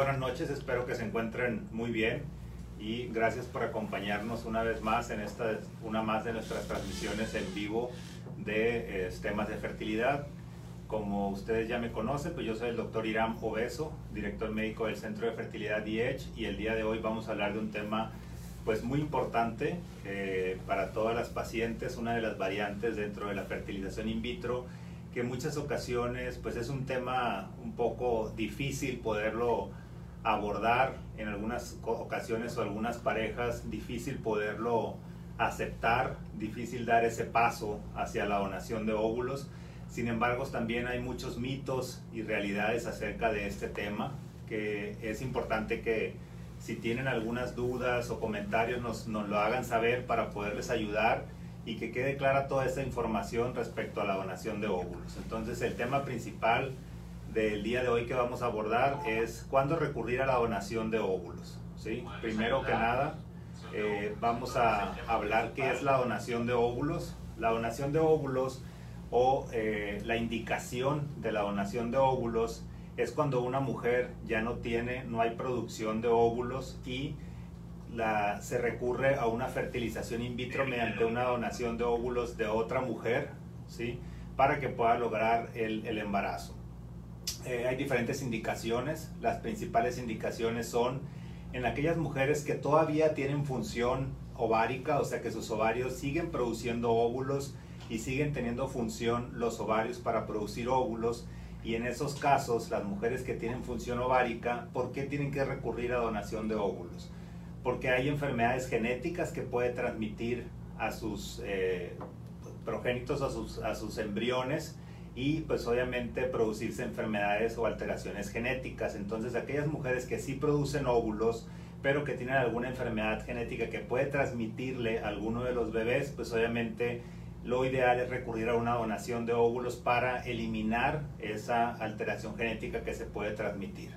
buenas noches, espero que se encuentren muy bien y gracias por acompañarnos una vez más en esta, una más de nuestras transmisiones en vivo de eh, temas de fertilidad. Como ustedes ya me conocen, pues yo soy el doctor Irán Obeso, director médico del Centro de Fertilidad DH y el día de hoy vamos a hablar de un tema pues muy importante eh, para todas las pacientes, una de las variantes dentro de la fertilización in vitro que en muchas ocasiones pues es un tema un poco difícil poderlo abordar en algunas ocasiones o algunas parejas, difícil poderlo aceptar, difícil dar ese paso hacia la donación de óvulos. Sin embargo, también hay muchos mitos y realidades acerca de este tema que es importante que si tienen algunas dudas o comentarios nos, nos lo hagan saber para poderles ayudar y que quede clara toda esa información respecto a la donación de óvulos. Entonces el tema principal del día de hoy que vamos a abordar es cuándo recurrir a la donación de óvulos. ¿sí? Primero que nada, eh, vamos a hablar qué es la donación de óvulos. La donación de óvulos o eh, la indicación de la donación de óvulos es cuando una mujer ya no tiene, no hay producción de óvulos y se recurre a una fertilización in vitro mediante una donación de óvulos de otra mujer, ¿sí? Para que pueda lograr el, embarazo. Eh, hay diferentes indicaciones. Las principales indicaciones son en aquellas mujeres que todavía tienen función ovárica, o sea que sus ovarios siguen produciendo óvulos y siguen teniendo función los ovarios para producir óvulos. Y en esos casos, las mujeres que tienen función ovárica, ¿por qué tienen que recurrir a donación de óvulos? porque hay enfermedades genéticas que puede transmitir a sus eh, progénitos, a sus, a sus embriones y pues obviamente producirse enfermedades o alteraciones genéticas. Entonces aquellas mujeres que sí producen óvulos, pero que tienen alguna enfermedad genética que puede transmitirle a alguno de los bebés, pues obviamente lo ideal es recurrir a una donación de óvulos para eliminar esa alteración genética que se puede transmitir.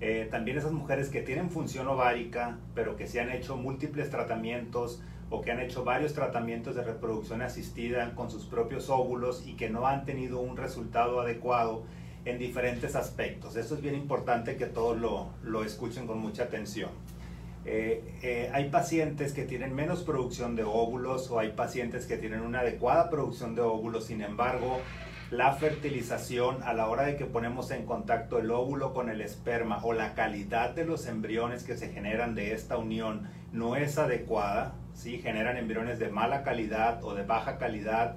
Eh, también esas mujeres que tienen función ovárica, pero que se han hecho múltiples tratamientos o que han hecho varios tratamientos de reproducción asistida con sus propios óvulos y que no han tenido un resultado adecuado en diferentes aspectos. Esto es bien importante que todos lo, lo escuchen con mucha atención. Eh, eh, hay pacientes que tienen menos producción de óvulos o hay pacientes que tienen una adecuada producción de óvulos, sin embargo, la fertilización a la hora de que ponemos en contacto el óvulo con el esperma o la calidad de los embriones que se generan de esta unión no es adecuada, ¿sí? generan embriones de mala calidad o de baja calidad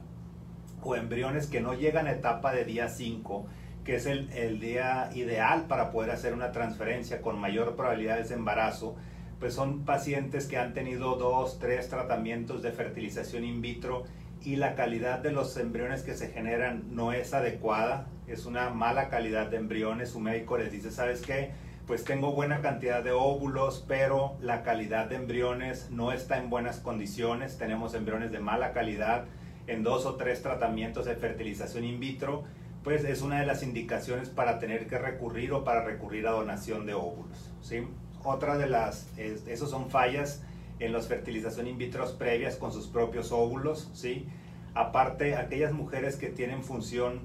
o embriones que no llegan a etapa de día 5, que es el, el día ideal para poder hacer una transferencia con mayor probabilidades de embarazo, pues son pacientes que han tenido dos, tres tratamientos de fertilización in vitro y la calidad de los embriones que se generan no es adecuada, es una mala calidad de embriones, su médico les dice, ¿sabes qué? Pues tengo buena cantidad de óvulos, pero la calidad de embriones no está en buenas condiciones, tenemos embriones de mala calidad en dos o tres tratamientos de fertilización in vitro, pues es una de las indicaciones para tener que recurrir o para recurrir a donación de óvulos. ¿sí? Otra de las, esos son fallas en las fertilización in vitro previas con sus propios óvulos, ¿sí? Aparte, aquellas mujeres que tienen función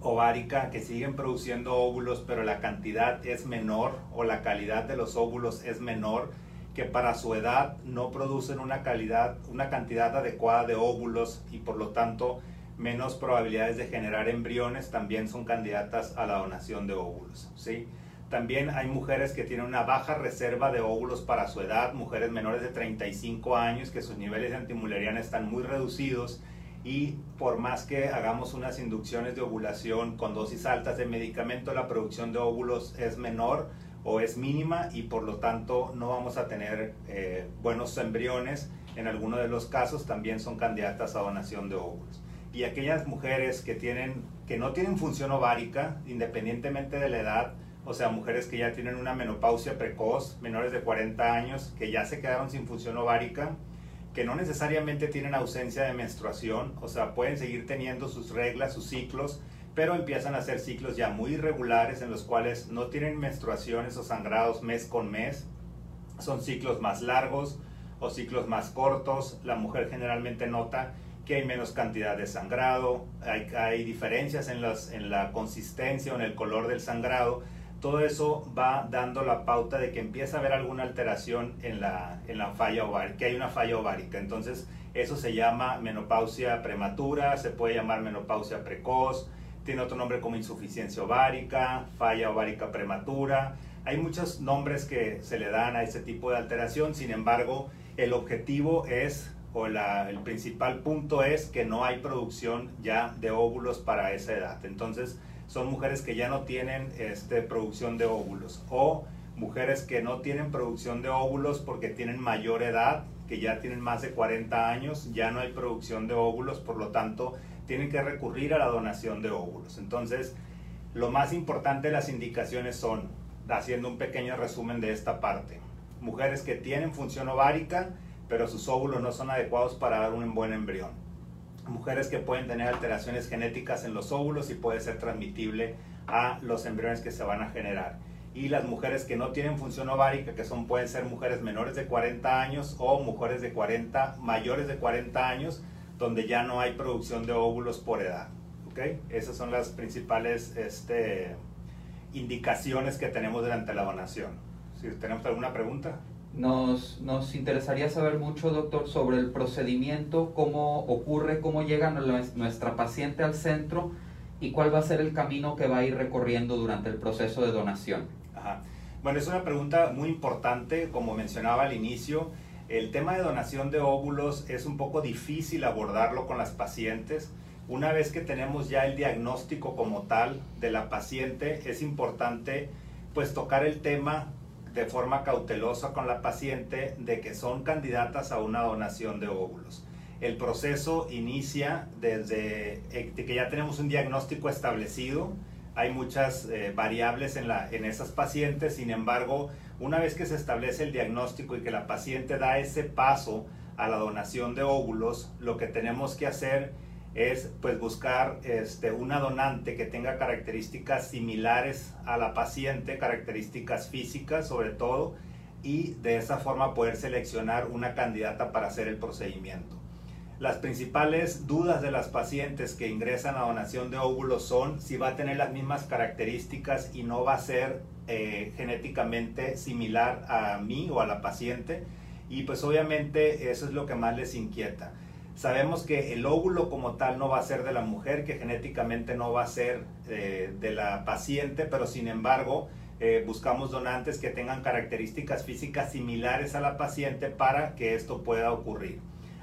ovárica, que siguen produciendo óvulos, pero la cantidad es menor o la calidad de los óvulos es menor, que para su edad no producen una calidad, una cantidad adecuada de óvulos y por lo tanto menos probabilidades de generar embriones, también son candidatas a la donación de óvulos, ¿sí? También hay mujeres que tienen una baja reserva de óvulos para su edad, mujeres menores de 35 años que sus niveles de antimuleriana están muy reducidos y por más que hagamos unas inducciones de ovulación con dosis altas de medicamento, la producción de óvulos es menor o es mínima y por lo tanto no vamos a tener eh, buenos embriones. En algunos de los casos también son candidatas a donación de óvulos. Y aquellas mujeres que, tienen, que no tienen función ovárica, independientemente de la edad, o sea, mujeres que ya tienen una menopausia precoz, menores de 40 años, que ya se quedaron sin función ovárica, que no necesariamente tienen ausencia de menstruación, o sea, pueden seguir teniendo sus reglas, sus ciclos, pero empiezan a ser ciclos ya muy irregulares en los cuales no tienen menstruaciones o sangrados mes con mes, son ciclos más largos o ciclos más cortos, la mujer generalmente nota que hay menos cantidad de sangrado, hay, diferencias en, en la consistencia o en el color del sangrado, todo eso va dando la pauta de que empieza a haber alguna alteración en la, en la falla ovárica, que hay una falla ovárica. Entonces, eso se llama menopausia prematura, se puede llamar menopausia precoz, tiene otro nombre como insuficiencia ovárica, falla ovárica prematura. Hay muchos nombres que se le dan a ese tipo de alteración, sin embargo, el objetivo es, o el principal punto es que no hay producción ya de óvulos para esa edad. Entonces, son mujeres que ya no tienen este, producción de óvulos o mujeres que no tienen producción de óvulos porque tienen mayor edad, que ya tienen más de 40 años, ya no hay producción de óvulos, por lo tanto tienen que recurrir a la donación de óvulos. Entonces, lo más importante de las indicaciones son, haciendo un pequeño resumen de esta parte, mujeres que tienen función ovárica, pero sus óvulos no son adecuados para dar un buen embrión mujeres que pueden tener alteraciones genéticas en los óvulos y puede ser transmitible a los embriones que se van a generar. Y las mujeres que no tienen función ovárica, que son, pueden ser mujeres menores de 40 años o mujeres de 40, mayores de 40 años, donde ya no hay producción de óvulos por edad. ¿okay? Esas son las principales este, indicaciones que tenemos durante la donación. Si tenemos alguna pregunta. Nos, nos, interesaría saber mucho, doctor, sobre el procedimiento, cómo ocurre, cómo llega nuestra paciente al centro y cuál va a ser el camino que va a ir recorriendo durante el proceso de donación. Bueno, es una pregunta muy importante, como mencionaba al inicio. El tema de donación de óvulos es un poco difícil abordarlo con las pacientes. Una vez que tenemos ya el diagnóstico como tal de la paciente, es importante pues tocar el tema de forma cautelosa con la paciente de que son candidatas a una donación de óvulos. El proceso inicia desde eh, que ya tenemos un diagnóstico establecido, hay muchas eh, variables en, la, en esas pacientes, sin embargo, una vez que se establece el diagnóstico y que la paciente da ese paso a la donación de óvulos, lo que tenemos que hacer es pues buscar este, una donante que tenga características similares a la paciente, características físicas sobre todo, y de esa forma poder seleccionar una candidata para hacer el procedimiento. Las principales dudas de las pacientes que ingresan a donación de óvulos son si va a tener las mismas características y no va a ser eh, genéticamente similar a mí o a la paciente. Y pues obviamente eso es lo que más les inquieta. Sabemos que el óvulo como tal no va a ser de la mujer, que genéticamente no va a ser eh, de la paciente, pero sin embargo eh, buscamos donantes que tengan características físicas similares a la paciente para que esto pueda ocurrir.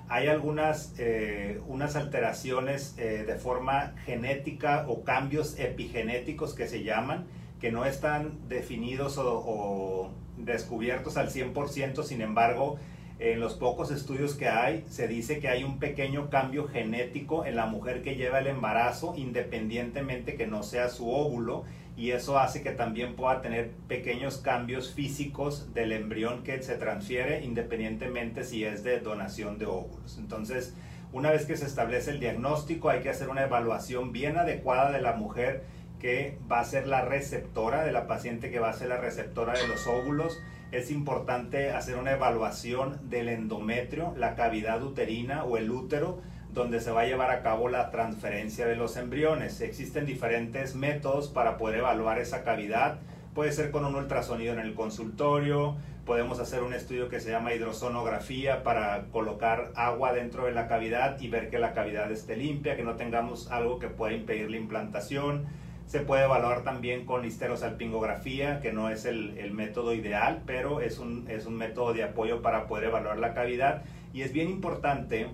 Hay algunas eh, unas alteraciones de forma genética o cambios epigenéticos que se llaman, que no están definidos o, o descubiertos al 100%, sin embargo, en los pocos estudios que hay, se dice que hay un pequeño cambio genético en la mujer que lleva el embarazo, independientemente que no sea su óvulo, y eso hace que también pueda tener pequeños cambios físicos del embrión que se transfiere, independientemente si es de donación de óvulos. Entonces, una vez que se establece el diagnóstico, hay que hacer una evaluación bien adecuada de la mujer que va a ser la receptora, de la paciente que va a ser la receptora de los óvulos es importante hacer una evaluación del endometrio, la cavidad uterina o el útero, donde se va a llevar a cabo la transferencia de los embriones. Existen diferentes métodos para poder evaluar esa cavidad. Puede ser con un ultrasonido en el consultorio, podemos hacer un estudio que se llama hidrosonografía para colocar agua dentro de la cavidad y ver que la cavidad esté limpia, que no tengamos algo que pueda impedir la implantación se puede evaluar también con histerosalpingografía, que no es el, método ideal, pero es un, es un método de apoyo para poder evaluar la cavidad. Y es bien importante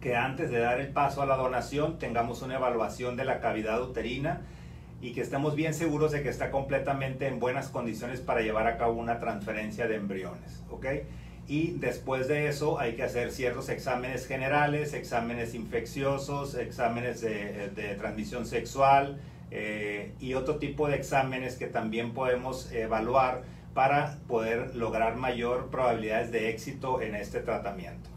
que antes de dar el paso a la donación tengamos una evaluación de la cavidad uterina y que estemos bien seguros de que está completamente en buenas condiciones para llevar a cabo una transferencia de embriones. ¿ok? Y después de eso hay que hacer ciertos exámenes generales, exámenes infecciosos, exámenes de, de transmisión sexual, eh, y otro tipo de exámenes que también podemos evaluar para poder lograr mayor probabilidades de éxito en este tratamiento.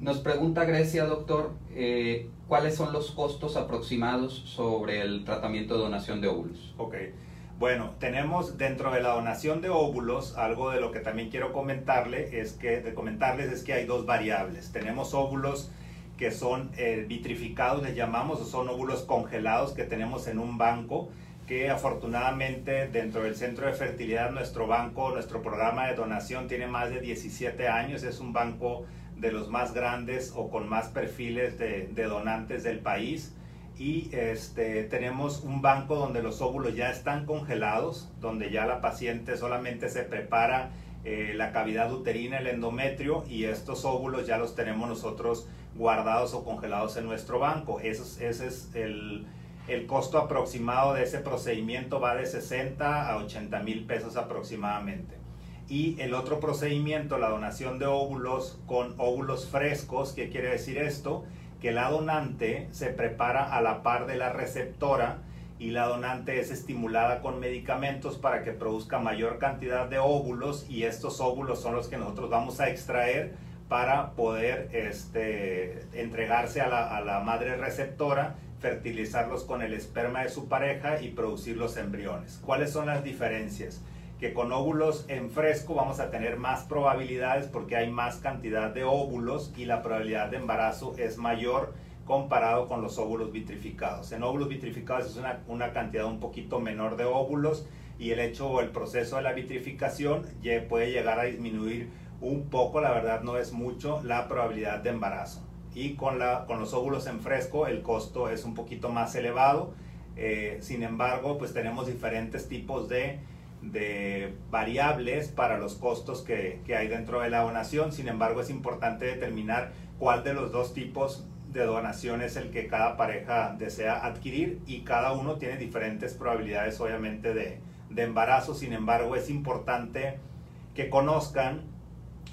Nos pregunta Grecia, doctor, eh, ¿cuáles son los costos aproximados sobre el tratamiento de donación de óvulos? Ok, bueno, tenemos dentro de la donación de óvulos, algo de lo que también quiero comentarle es que, de comentarles es que hay dos variables. Tenemos óvulos que son eh, vitrificados, les llamamos, o son óvulos congelados que tenemos en un banco, que afortunadamente dentro del centro de fertilidad nuestro banco, nuestro programa de donación tiene más de 17 años, es un banco de los más grandes o con más perfiles de, donantes del país. Y este, tenemos un banco donde los óvulos ya están congelados, donde ya la paciente solamente se prepara eh, la cavidad uterina, el endometrio y estos óvulos ya los tenemos nosotros guardados o congelados en nuestro banco. ese es el el costo aproximado de ese procedimiento va de 60 a 80 mil pesos aproximadamente. Y el otro procedimiento, la donación de óvulos con óvulos frescos, ¿qué quiere decir esto? Que la donante se prepara a la par de la receptora y la donante es estimulada con medicamentos para que produzca mayor cantidad de óvulos y estos óvulos son los que nosotros vamos a extraer para poder este, entregarse a la, a la madre receptora fertilizarlos con el esperma de su pareja y producir los embriones. ¿Cuáles son las diferencias? Que con óvulos en fresco vamos a tener más probabilidades porque hay más cantidad de óvulos y la probabilidad de embarazo es mayor comparado con los óvulos vitrificados. En óvulos vitrificados es una, una cantidad un poquito menor de óvulos y el hecho o el proceso de la vitrificación puede llegar a disminuir un poco, la verdad no es mucho, la probabilidad de embarazo y con, la, con los óvulos en fresco el costo es un poquito más elevado. Eh, sin embargo, pues tenemos diferentes tipos de, de variables para los costos que, que, hay dentro de la donación. Sin embargo, es importante determinar cuál de los dos tipos de donación es el que cada pareja desea adquirir y cada uno tiene diferentes probabilidades obviamente de, de embarazo. Sin embargo, es importante que conozcan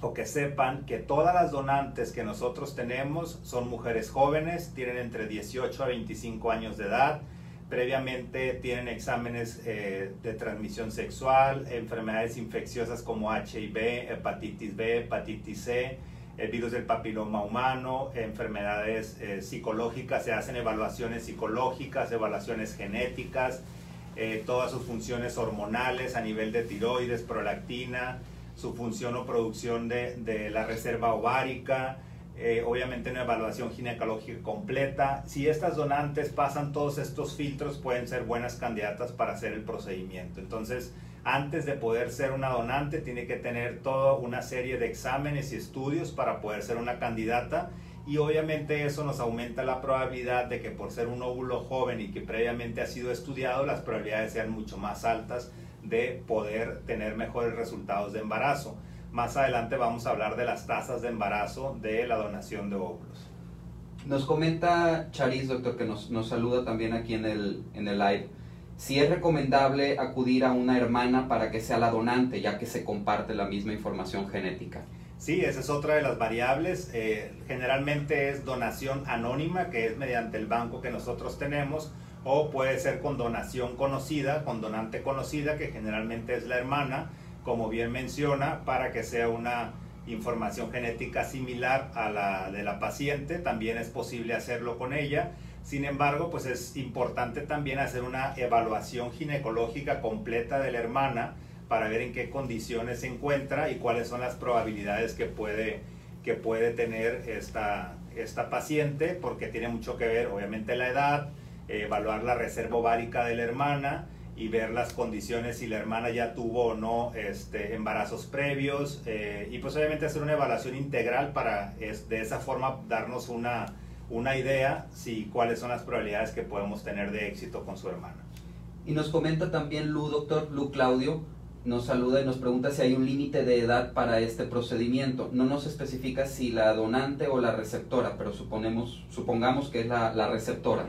o que sepan que todas las donantes que nosotros tenemos son mujeres jóvenes, tienen entre 18 a 25 años de edad, previamente tienen exámenes eh, de transmisión sexual, enfermedades infecciosas como HIV, hepatitis B, hepatitis C, el virus del papiloma humano, enfermedades eh, psicológicas, se hacen evaluaciones psicológicas, evaluaciones genéticas, eh, todas sus funciones hormonales a nivel de tiroides, prolactina, su función o producción de, de la reserva ovárica, eh, obviamente una evaluación ginecológica completa. Si estas donantes pasan todos estos filtros, pueden ser buenas candidatas para hacer el procedimiento. Entonces, antes de poder ser una donante, tiene que tener toda una serie de exámenes y estudios para poder ser una candidata. Y obviamente eso nos aumenta la probabilidad de que por ser un óvulo joven y que previamente ha sido estudiado, las probabilidades sean mucho más altas de poder tener mejores resultados de embarazo. Más adelante vamos a hablar de las tasas de embarazo de la donación de óvulos. Nos comenta Charis, doctor, que nos, nos saluda también aquí en el, en el live, si es recomendable acudir a una hermana para que sea la donante, ya que se comparte la misma información genética. Sí, esa es otra de las variables. Eh, generalmente es donación anónima, que es mediante el banco que nosotros tenemos, o puede ser con donación conocida, con donante conocida, que generalmente es la hermana, como bien menciona, para que sea una información genética similar a la de la paciente, también es posible hacerlo con ella. Sin embargo, pues es importante también hacer una evaluación ginecológica completa de la hermana para ver en qué condiciones se encuentra y cuáles son las probabilidades que puede, que puede tener esta, esta paciente, porque tiene mucho que ver, obviamente, la edad, evaluar la reserva ovárica de la hermana y ver las condiciones si la hermana ya tuvo o no este, embarazos previos eh, y pues obviamente hacer una evaluación integral para de esa forma darnos una, una idea si cuáles son las probabilidades que podemos tener de éxito con su hermana. Y nos comenta también Lu, doctor Lu Claudio, nos saluda y nos pregunta si hay un límite de edad para este procedimiento. No nos especifica si la donante o la receptora, pero suponemos, supongamos que es la, la receptora.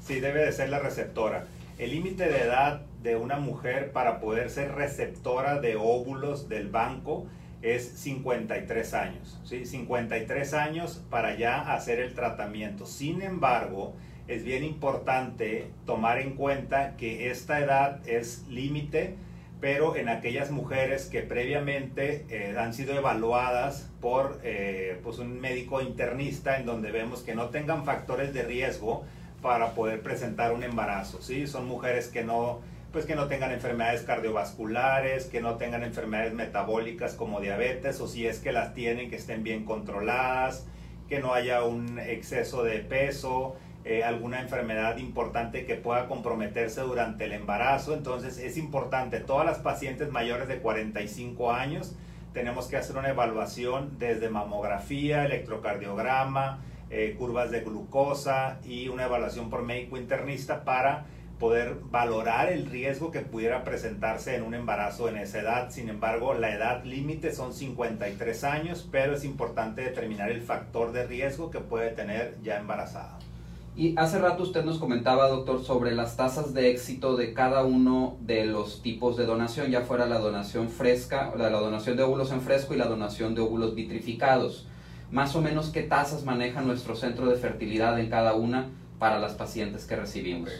Sí, debe de ser la receptora. El límite de edad de una mujer para poder ser receptora de óvulos del banco es 53 años. ¿sí? 53 años para ya hacer el tratamiento. Sin embargo, es bien importante tomar en cuenta que esta edad es límite, pero en aquellas mujeres que previamente eh, han sido evaluadas por eh, pues un médico internista en donde vemos que no tengan factores de riesgo, para poder presentar un embarazo, ¿sí? Son mujeres que no, pues que no tengan enfermedades cardiovasculares, que no tengan enfermedades metabólicas como diabetes, o si es que las tienen, que estén bien controladas, que no haya un exceso de peso, eh, alguna enfermedad importante que pueda comprometerse durante el embarazo. Entonces es importante, todas las pacientes mayores de 45 años tenemos que hacer una evaluación desde mamografía, electrocardiograma, eh, curvas de glucosa y una evaluación por médico internista para poder valorar el riesgo que pudiera presentarse en un embarazo en esa edad. Sin embargo, la edad límite son 53 años, pero es importante determinar el factor de riesgo que puede tener ya embarazada. Y hace rato usted nos comentaba, doctor, sobre las tasas de éxito de cada uno de los tipos de donación, ya fuera la donación fresca, la, la donación de óvulos en fresco y la donación de óvulos vitrificados. Más o menos qué tasas maneja nuestro centro de fertilidad en cada una para las pacientes que recibimos.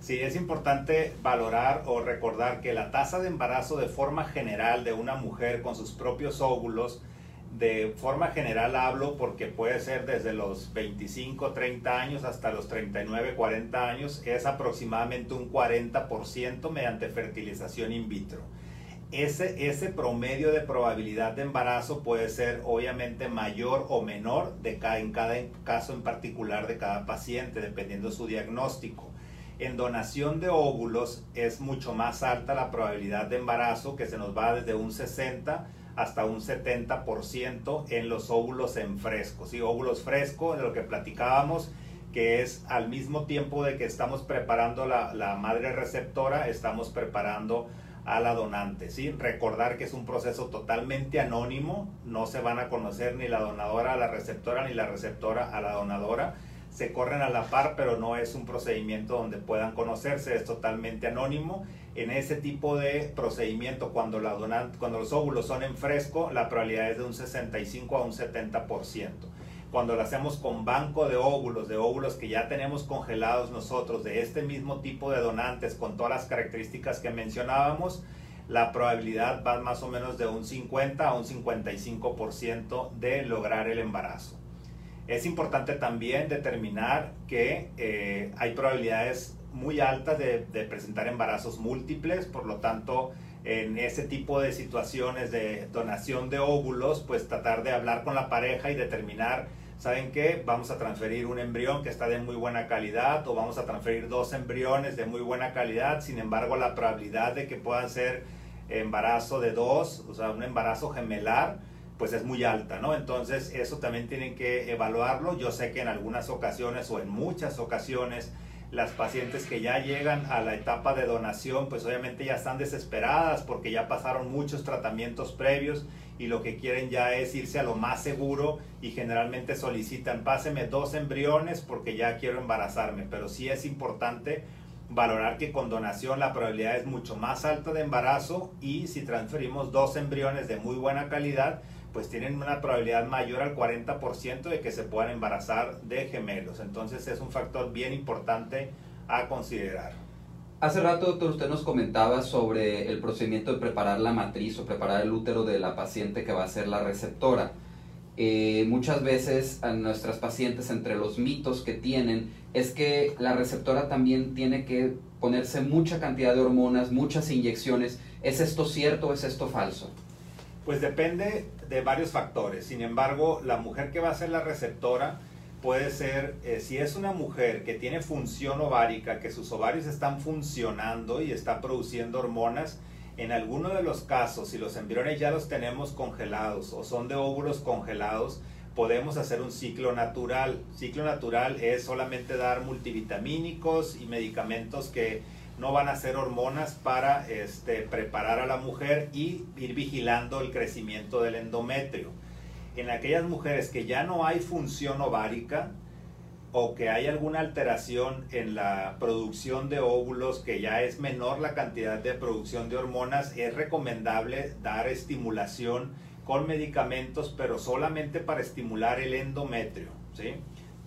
Sí, es importante valorar o recordar que la tasa de embarazo de forma general de una mujer con sus propios óvulos, de forma general hablo porque puede ser desde los 25, 30 años hasta los 39, 40 años, es aproximadamente un 40% mediante fertilización in vitro. Ese, ese promedio de probabilidad de embarazo puede ser obviamente mayor o menor de cada, en cada caso en particular de cada paciente, dependiendo su diagnóstico. En donación de óvulos es mucho más alta la probabilidad de embarazo que se nos va desde un 60 hasta un 70% en los óvulos en fresco. ¿sí? Óvulos frescos, de lo que platicábamos, que es al mismo tiempo de que estamos preparando la, la madre receptora, estamos preparando a la donante. ¿sí? Recordar que es un proceso totalmente anónimo, no se van a conocer ni la donadora a la receptora ni la receptora a la donadora se corren a la par, pero no es un procedimiento donde puedan conocerse, es totalmente anónimo. En ese tipo de procedimiento, cuando, la cuando los óvulos son en fresco, la probabilidad es de un 65 a un 70%. Cuando lo hacemos con banco de óvulos, de óvulos que ya tenemos congelados nosotros, de este mismo tipo de donantes, con todas las características que mencionábamos, la probabilidad va más o menos de un 50 a un 55% de lograr el embarazo. Es importante también determinar que eh, hay probabilidades muy altas de, presentar embarazos múltiples, por lo tanto, en ese tipo de situaciones de donación de óvulos, pues tratar de hablar con la pareja y determinar, ¿saben qué? Vamos a transferir un embrión que está de muy buena calidad o vamos a transferir dos embriones de muy buena calidad, sin embargo, la probabilidad de que puedan ser embarazo de dos, o sea, un embarazo gemelar, pues es muy alta, ¿no? Entonces eso también tienen que evaluarlo. Yo sé que en algunas ocasiones o en muchas ocasiones las pacientes que ya llegan a la etapa de donación, pues obviamente ya están desesperadas porque ya pasaron muchos tratamientos previos y lo que quieren ya es irse a lo más seguro y generalmente solicitan, páseme dos embriones porque ya quiero embarazarme, pero sí es importante valorar que con donación la probabilidad es mucho más alta de embarazo y si transferimos dos embriones de muy buena calidad, pues tienen una probabilidad mayor al 40% de que se puedan embarazar de gemelos. Entonces es un factor bien importante a considerar. Hace rato, doctor, usted nos comentaba sobre el procedimiento de preparar la matriz o preparar el útero de la paciente que va a ser la receptora. Eh, muchas veces a nuestras pacientes, entre los mitos que tienen, es que la receptora también tiene que ponerse mucha cantidad de hormonas, muchas inyecciones. ¿Es esto cierto o es esto falso? Pues depende de varios factores. Sin embargo, la mujer que va a ser la receptora puede ser, eh, si es una mujer que tiene función ovárica, que sus ovarios están funcionando y está produciendo hormonas, en alguno de los casos, si los embriones ya los tenemos congelados o son de óvulos congelados, podemos hacer un ciclo natural. Ciclo natural es solamente dar multivitamínicos y medicamentos que no van a ser hormonas para este, preparar a la mujer y ir vigilando el crecimiento del endometrio. En aquellas mujeres que ya no hay función ovárica o que hay alguna alteración en la producción de óvulos, que ya es menor la cantidad de producción de hormonas, es recomendable dar estimulación con medicamentos, pero solamente para estimular el endometrio, ¿sí?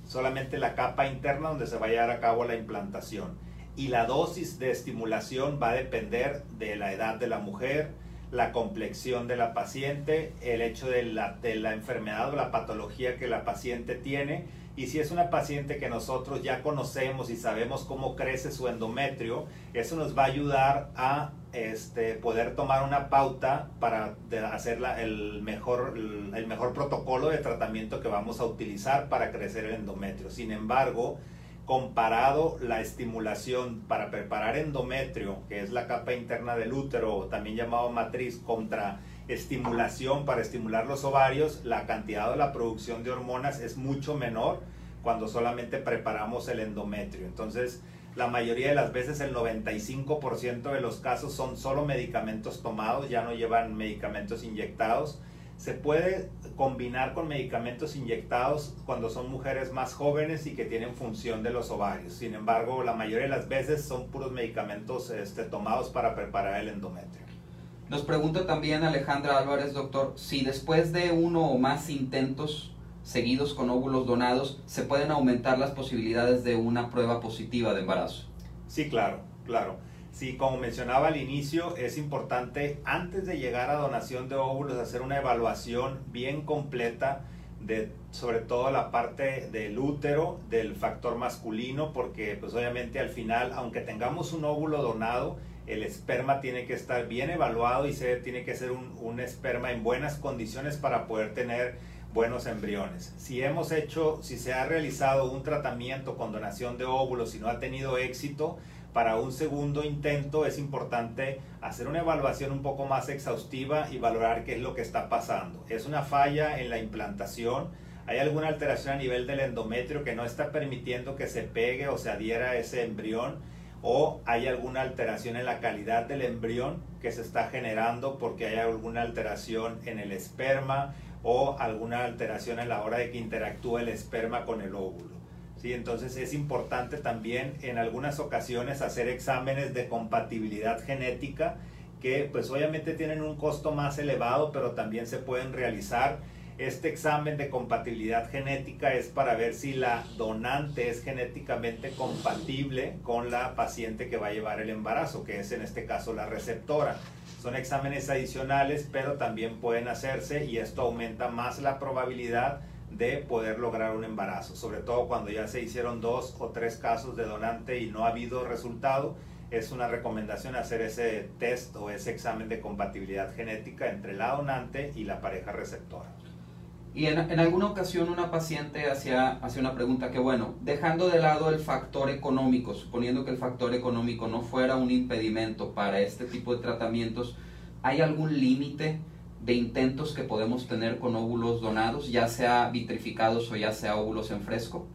solamente la capa interna donde se va a llevar a cabo la implantación y la dosis de estimulación va a depender de la edad de la mujer, la complexión de la paciente, el hecho de la, de la enfermedad o la patología que la paciente tiene y si es una paciente que nosotros ya conocemos y sabemos cómo crece su endometrio, eso nos va a ayudar a este, poder tomar una pauta para hacer el, mejor, el mejor protocolo de tratamiento que vamos a utilizar para crecer el endometrio. Sin embargo, comparado la estimulación para preparar endometrio, que es la capa interna del útero, también llamado matriz, contra estimulación para estimular los ovarios, la cantidad de la producción de hormonas es mucho menor cuando solamente preparamos el endometrio. Entonces, la mayoría de las veces, el 95% de los casos son solo medicamentos tomados, ya no llevan medicamentos inyectados. Se puede combinar con medicamentos inyectados cuando son mujeres más jóvenes y que tienen función de los ovarios. Sin embargo, la mayoría de las veces son puros medicamentos este, tomados para preparar el endometrio. Nos pregunta también Alejandra Álvarez, doctor, si después de uno o más intentos seguidos con óvulos donados, se pueden aumentar las posibilidades de una prueba positiva de embarazo. Sí, claro, claro. Sí, como mencionaba al inicio, es importante antes de llegar a donación de óvulos hacer una evaluación bien completa de sobre todo la parte del útero, del factor masculino, porque pues obviamente al final, aunque tengamos un óvulo donado, el esperma tiene que estar bien evaluado y se, tiene que ser un, un esperma en buenas condiciones para poder tener buenos embriones. Si hemos hecho, si se ha realizado un tratamiento con donación de óvulos y no ha tenido éxito, para un segundo intento es importante hacer una evaluación un poco más exhaustiva y valorar qué es lo que está pasando. ¿Es una falla en la implantación? ¿Hay alguna alteración a nivel del endometrio que no está permitiendo que se pegue o se adhiera a ese embrión? ¿O hay alguna alteración en la calidad del embrión que se está generando porque hay alguna alteración en el esperma o alguna alteración en la hora de que interactúe el esperma con el óvulo? ¿Sí? Entonces es importante también en algunas ocasiones hacer exámenes de compatibilidad genética que pues obviamente tienen un costo más elevado, pero también se pueden realizar. Este examen de compatibilidad genética es para ver si la donante es genéticamente compatible con la paciente que va a llevar el embarazo, que es en este caso la receptora. Son exámenes adicionales, pero también pueden hacerse y esto aumenta más la probabilidad de poder lograr un embarazo, sobre todo cuando ya se hicieron dos o tres casos de donante y no ha habido resultado, es una recomendación hacer ese test o ese examen de compatibilidad genética entre la donante y la pareja receptora. Y en, en alguna ocasión una paciente hacía, hacía una pregunta que, bueno, dejando de lado el factor económico, suponiendo que el factor económico no fuera un impedimento para este tipo de tratamientos, ¿hay algún límite de intentos que podemos tener con óvulos donados, ya sea vitrificados o ya sea óvulos en fresco?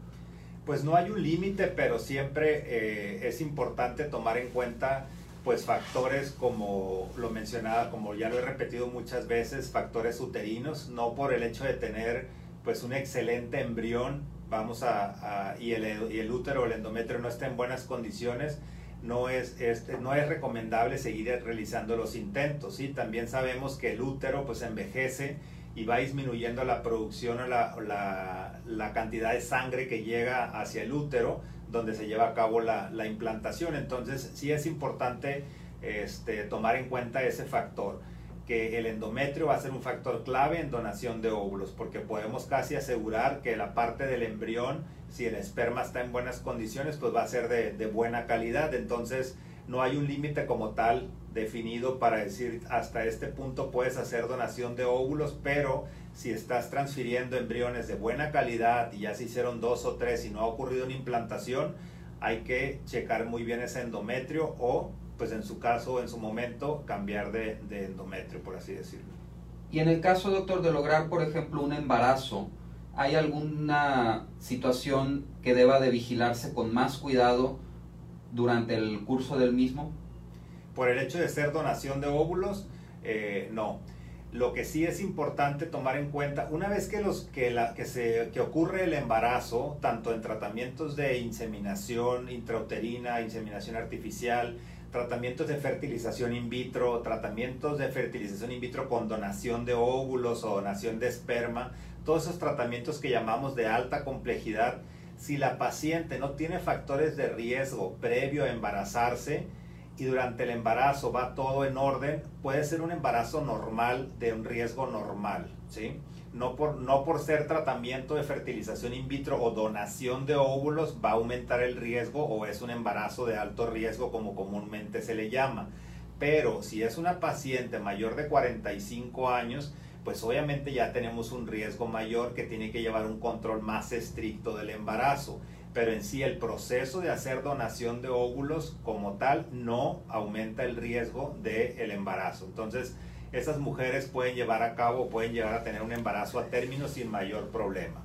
Pues no hay un límite, pero siempre eh, es importante tomar en cuenta pues factores como lo mencionaba, como ya lo he repetido muchas veces, factores uterinos, no por el hecho de tener pues un excelente embrión, vamos a, y, el, y el útero o el endometrio no está en buenas condiciones, no es, este, no es recomendable seguir realizando los intentos. ¿sí? También sabemos que el útero pues envejece y va disminuyendo la producción o la, la, cantidad de sangre que llega hacia el útero donde se lleva a cabo la, la implantación. Entonces sí es importante este, tomar en cuenta ese factor que el endometrio va a ser un factor clave en donación de óvulos, porque podemos casi asegurar que la parte del embrión, si el esperma está en buenas condiciones, pues va a ser de, buena calidad. Entonces, no hay un límite como tal definido para decir hasta este punto puedes hacer donación de óvulos, pero si estás transfiriendo embriones de buena calidad y ya se hicieron dos o tres y no ha ocurrido una implantación, hay que checar muy bien ese endometrio o pues en su caso, en su momento, cambiar de, de endometrio, por así decirlo. Y en el caso, doctor, de lograr, por ejemplo, un embarazo, ¿hay alguna situación que deba de vigilarse con más cuidado durante el curso del mismo? Por el hecho de ser donación de óvulos, eh, no. Lo que sí es importante tomar en cuenta, una vez que, los, que, la, que, se, que ocurre el embarazo, tanto en tratamientos de inseminación intrauterina, inseminación artificial, tratamientos de fertilización in vitro, tratamientos de fertilización in vitro con donación de óvulos o donación de esperma, todos esos tratamientos que llamamos de alta complejidad, si la paciente no tiene factores de riesgo previo a embarazarse y durante el embarazo va todo en orden, puede ser un embarazo normal de un riesgo normal, ¿sí? No por, no por ser tratamiento de fertilización in vitro o donación de óvulos va a aumentar el riesgo o es un embarazo de alto riesgo como comúnmente se le llama. Pero si es una paciente mayor de 45 años, pues obviamente ya tenemos un riesgo mayor que tiene que llevar un control más estricto del embarazo. pero en sí el proceso de hacer donación de óvulos como tal no aumenta el riesgo del embarazo. Entonces, esas mujeres pueden llevar a cabo, pueden llegar a tener un embarazo a término sin mayor problema.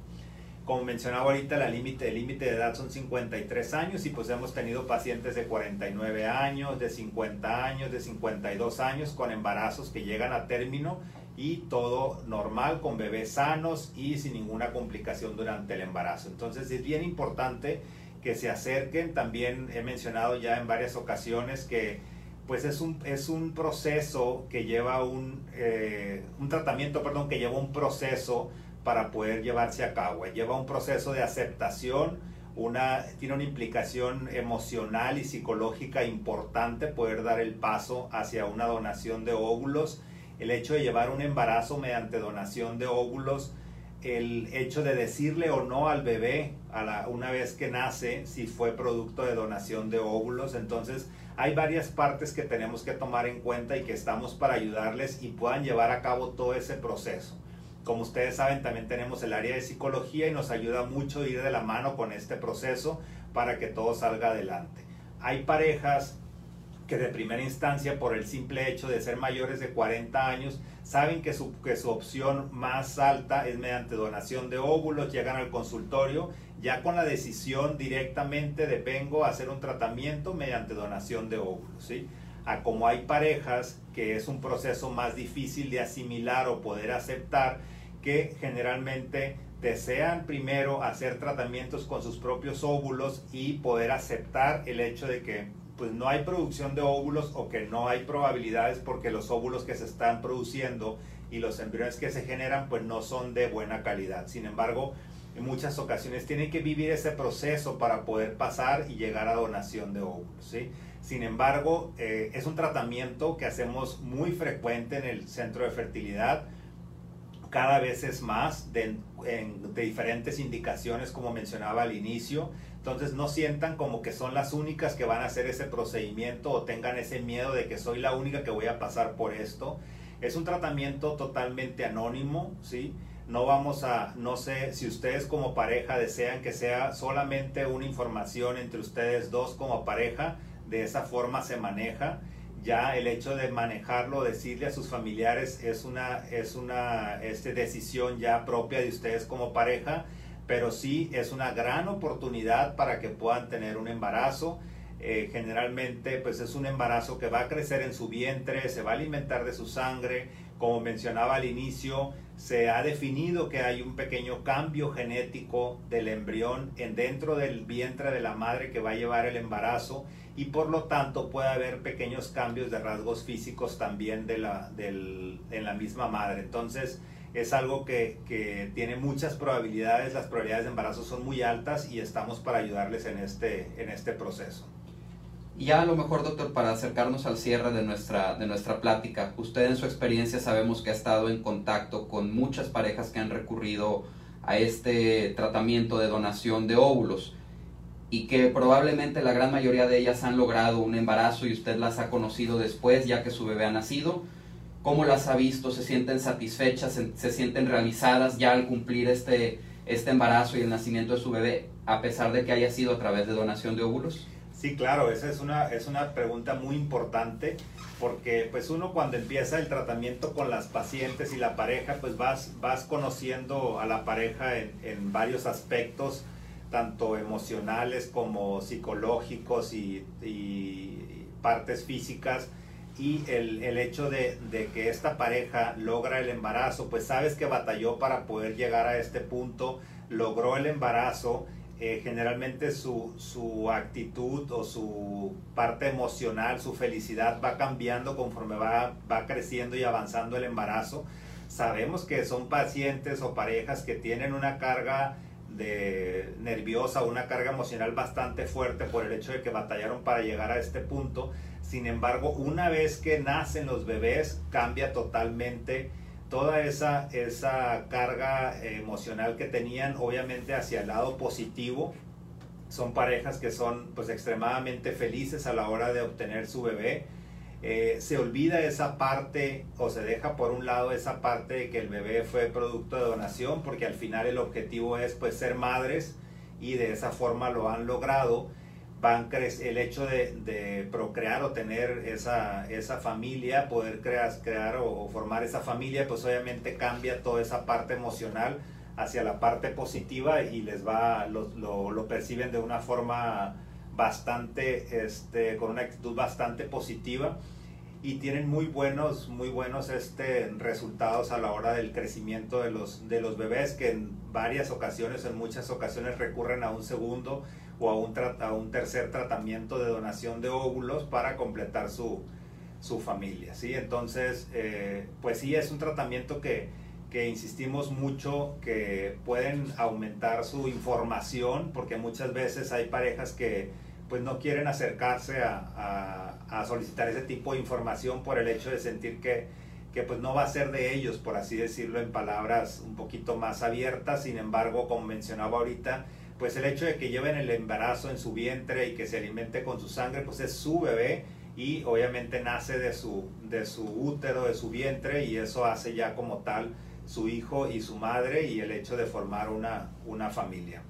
Como mencionaba ahorita, la el límite de edad son 53 años y pues hemos tenido pacientes de 49 años, de 50 años, de 52 años con embarazos que llegan a término y todo normal con bebés sanos y sin ninguna complicación durante el embarazo. Entonces es bien importante que se acerquen. También he mencionado ya en varias ocasiones que pues es un, es un proceso que lleva un, eh, un tratamiento, perdón, que lleva un proceso para poder llevarse a cabo. Lleva un proceso de aceptación, una, tiene una implicación emocional y psicológica importante poder dar el paso hacia una donación de óvulos. El hecho de llevar un embarazo mediante donación de óvulos, el hecho de decirle o no al bebé a la, una vez que nace si fue producto de donación de óvulos. Entonces hay varias partes que tenemos que tomar en cuenta y que estamos para ayudarles y puedan llevar a cabo todo ese proceso. Como ustedes saben, también tenemos el área de psicología y nos ayuda mucho ir de la mano con este proceso para que todo salga adelante. Hay parejas que de primera instancia, por el simple hecho de ser mayores de 40 años, saben que su, que su opción más alta es mediante donación de óvulos, llegan al consultorio ya con la decisión directamente de vengo a hacer un tratamiento mediante donación de óvulos. ¿sí? A como hay parejas que es un proceso más difícil de asimilar o poder aceptar, que generalmente desean primero hacer tratamientos con sus propios óvulos y poder aceptar el hecho de que pues no hay producción de óvulos o que no hay probabilidades porque los óvulos que se están produciendo y los embriones que se generan pues no son de buena calidad. Sin embargo, en muchas ocasiones tienen que vivir ese proceso para poder pasar y llegar a donación de óvulos. ¿sí? Sin embargo, eh, es un tratamiento que hacemos muy frecuente en el centro de fertilidad. Cada vez es más de, de diferentes indicaciones, como mencionaba al inicio. Entonces no sientan como que son las únicas que van a hacer ese procedimiento o tengan ese miedo de que soy la única que voy a pasar por esto. Es un tratamiento totalmente anónimo, ¿sí? No vamos a, no sé si ustedes como pareja desean que sea solamente una información entre ustedes dos como pareja, de esa forma se maneja. Ya el hecho de manejarlo, decirle a sus familiares es una, es una este, decisión ya propia de ustedes como pareja, pero sí es una gran oportunidad para que puedan tener un embarazo. Eh, generalmente pues es un embarazo que va a crecer en su vientre, se va a alimentar de su sangre, como mencionaba al inicio, se ha definido que hay un pequeño cambio genético del embrión en dentro del vientre de la madre que va a llevar el embarazo y por lo tanto puede haber pequeños cambios de rasgos físicos también de la, en la misma madre. Entonces es algo que, que, tiene muchas probabilidades, las probabilidades de embarazo son muy altas y estamos para ayudarles en este, en este proceso. Ya a lo mejor, doctor, para acercarnos al cierre de nuestra, de nuestra plática, usted en su experiencia sabemos que ha estado en contacto con muchas parejas que han recurrido a este tratamiento de donación de óvulos y que probablemente la gran mayoría de ellas han logrado un embarazo y usted las ha conocido después ya que su bebé ha nacido. ¿Cómo las ha visto? ¿Se sienten satisfechas? ¿Se, sienten realizadas ya al cumplir este, este embarazo y el nacimiento de su bebé a pesar de que haya sido a través de donación de óvulos? Sí, claro, esa es una, es una pregunta muy importante porque pues uno cuando empieza el tratamiento con las pacientes y la pareja pues vas, vas conociendo a la pareja en, en varios aspectos tanto emocionales como psicológicos y, partes físicas y el, hecho de, que esta pareja logra el embarazo, pues sabes que batalló para poder llegar a este punto, logró el embarazo, eh, generalmente su, su, actitud o su parte emocional, su felicidad va cambiando conforme va, va creciendo y avanzando el embarazo. Sabemos que son pacientes o parejas que tienen una carga de nerviosa, una carga emocional bastante fuerte por el hecho de que batallaron para llegar a este punto. Sin embargo, una vez que nacen los bebés, cambia totalmente toda esa, esa carga emocional que tenían, obviamente hacia el lado positivo. Son parejas que son pues extremadamente felices a la hora de obtener su bebé eh, se olvida esa parte o se deja por un lado esa parte de que el bebé fue producto de donación porque al final el objetivo es pues ser madres y de esa forma lo han logrado. Van el hecho de, procrear o tener esa, esa familia, poder crear, crear o, formar esa familia, pues obviamente cambia toda esa parte emocional hacia la parte positiva y les va, lo, lo, perciben de una forma bastante, este, con una actitud bastante positiva y tienen muy buenos, muy buenos este, resultados a la hora del crecimiento de los, de los bebés que en varias ocasiones, en muchas ocasiones recurren a un segundo o a un, a tercer tratamiento de donación de óvulos para completar su, familia. ¿sí? Entonces, eh, pues sí, es un tratamiento que, que insistimos mucho que pueden aumentar su información porque muchas veces hay parejas que pues no quieren acercarse a, a, solicitar ese tipo de información por el hecho de sentir que, que pues no va a ser de ellos, por así decirlo, en palabras un poquito más abiertas. Sin embargo, como mencionaba ahorita, pues el hecho de que lleven el embarazo en su vientre y que se alimente con su sangre, pues es su bebé y obviamente nace de su, de su útero, de su vientre y eso hace ya como tal su hijo y su madre y el hecho de formar una, una familia.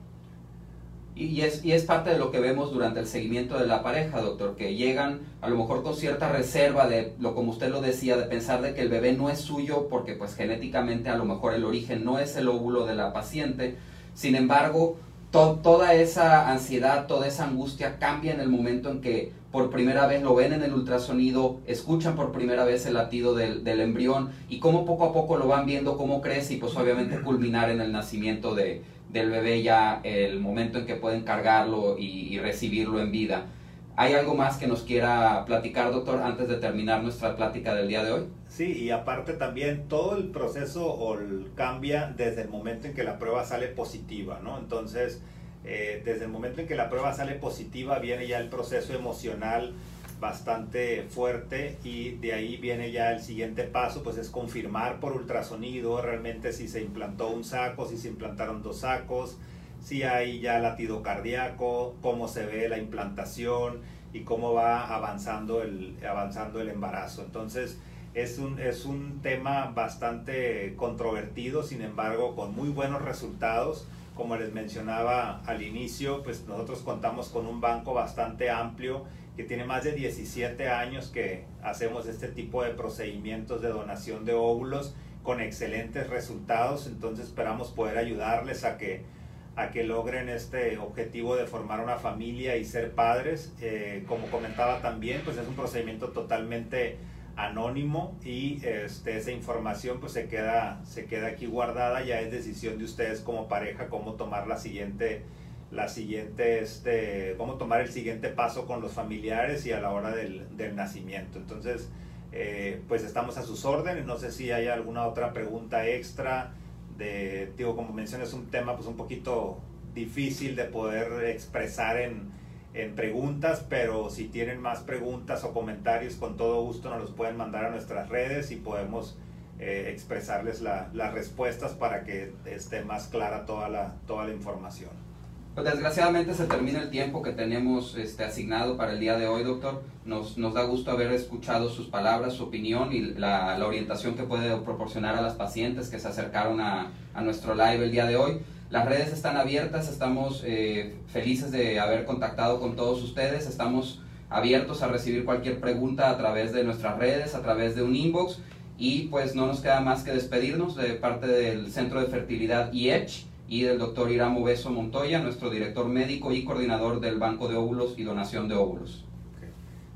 Y es, y es parte de lo que vemos durante el seguimiento de la pareja, doctor, que llegan a lo mejor con cierta reserva de, lo como usted lo decía, de pensar de que el bebé no es suyo porque pues genéticamente a lo mejor el origen no es el óvulo de la paciente. Sin embargo, toda esa ansiedad, toda esa angustia cambia en el momento en que por primera vez lo ven en el ultrasonido, escuchan por primera vez el latido del, del embrión y cómo poco a poco lo van viendo, cómo crece y pues obviamente culminar en el nacimiento de, del bebé ya el momento en que pueden cargarlo y, recibirlo en vida. ¿Hay algo más que nos quiera platicar, doctor, antes de terminar nuestra plática del día de hoy? Sí, y aparte también todo el proceso cambia desde el momento en que la prueba sale positiva, ¿no? Entonces, eh, desde el momento en que la prueba sale positiva viene ya el proceso emocional bastante fuerte y de ahí viene ya el siguiente paso, pues es confirmar por ultrasonido realmente si se implantó un saco, si se implantaron dos sacos, si hay ya latido cardíaco, cómo se ve la implantación y cómo va avanzando el, avanzando el embarazo. Entonces es un, es un tema bastante controvertido, sin embargo con muy buenos resultados. Como les mencionaba al inicio, pues nosotros contamos con un banco bastante amplio que tiene más de 17 años que hacemos este tipo de procedimientos de donación de óvulos con excelentes resultados, entonces esperamos poder ayudarles a que, a que logren este objetivo de formar una familia y ser padres. Eh, como comentaba también, pues es un procedimiento totalmente anónimo y este, esa información pues se queda, se queda aquí guardada, ya es decisión de ustedes como pareja cómo tomar la siguiente la siguiente, este, cómo tomar el siguiente paso con los familiares y a la hora del, del nacimiento. Entonces, eh, pues estamos a sus órdenes. No sé si hay alguna otra pregunta extra. De, digo, como mencioné, es un tema pues un poquito difícil de poder expresar en, en preguntas, pero si tienen más preguntas o comentarios, con todo gusto nos los pueden mandar a nuestras redes y podemos eh, expresarles la, las respuestas para que esté más clara toda la, toda la información. Pues desgraciadamente se termina el tiempo que tenemos este, asignado para el día de hoy, doctor. Nos, nos da gusto haber escuchado sus palabras, su opinión y la, orientación que puede proporcionar a las pacientes que se acercaron a, a nuestro live el día de hoy. Las redes están abiertas, estamos eh, felices de haber contactado con todos ustedes, estamos abiertos a recibir cualquier pregunta a través de nuestras redes, a través de un inbox y pues no nos queda más que despedirnos de parte del Centro de Fertilidad IECH y del doctor Iramo Beso Montoya, nuestro director médico y coordinador del Banco de Óvulos y Donación de Óvulos.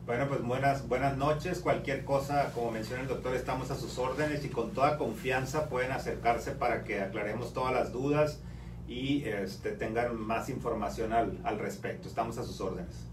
Bueno, pues buenas, buenas noches. Cualquier cosa, como menciona el doctor, estamos a sus órdenes y con toda confianza pueden acercarse para que aclaremos todas las dudas y este, tengan más información al, al respecto. Estamos a sus órdenes.